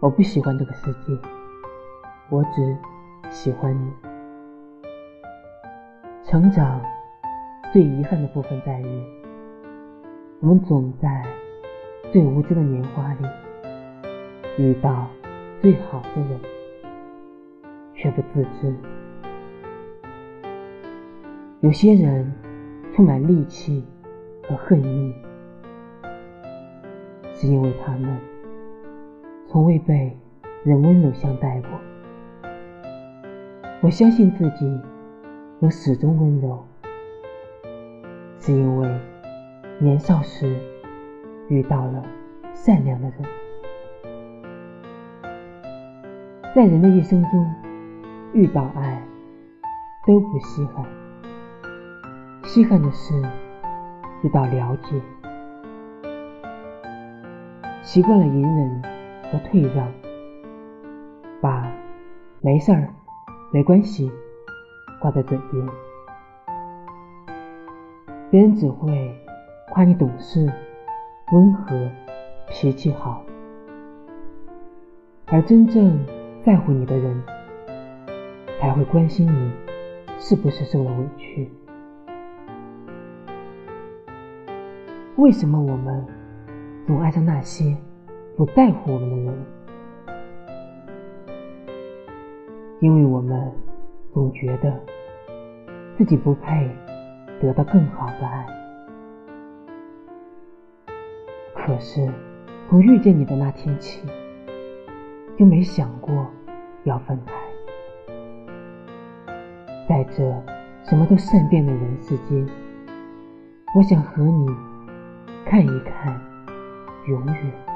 我不喜欢这个世界，我只喜欢你。成长最遗憾的部分在于，我们总在最无知的年华里遇到最好的人，却不自知。有些人充满戾气和恨意，是因为他们。从未被人温柔相待过。我相信自己我始终温柔，是因为年少时遇到了善良的人。在人的一生中，遇到爱都不稀罕，稀罕的是遇到了解。习惯了隐忍。和退让，把“没事儿，没关系”挂在嘴边，别人只会夸你懂事、温和、脾气好，而真正在乎你的人才会关心你是不是受了委屈。为什么我们总爱上那些？不在乎我们的人，因为我们总觉得自己不配得到更好的爱。可是从遇见你的那天起，就没想过要分开。在这什么都善变的人世间，我想和你看一看永远。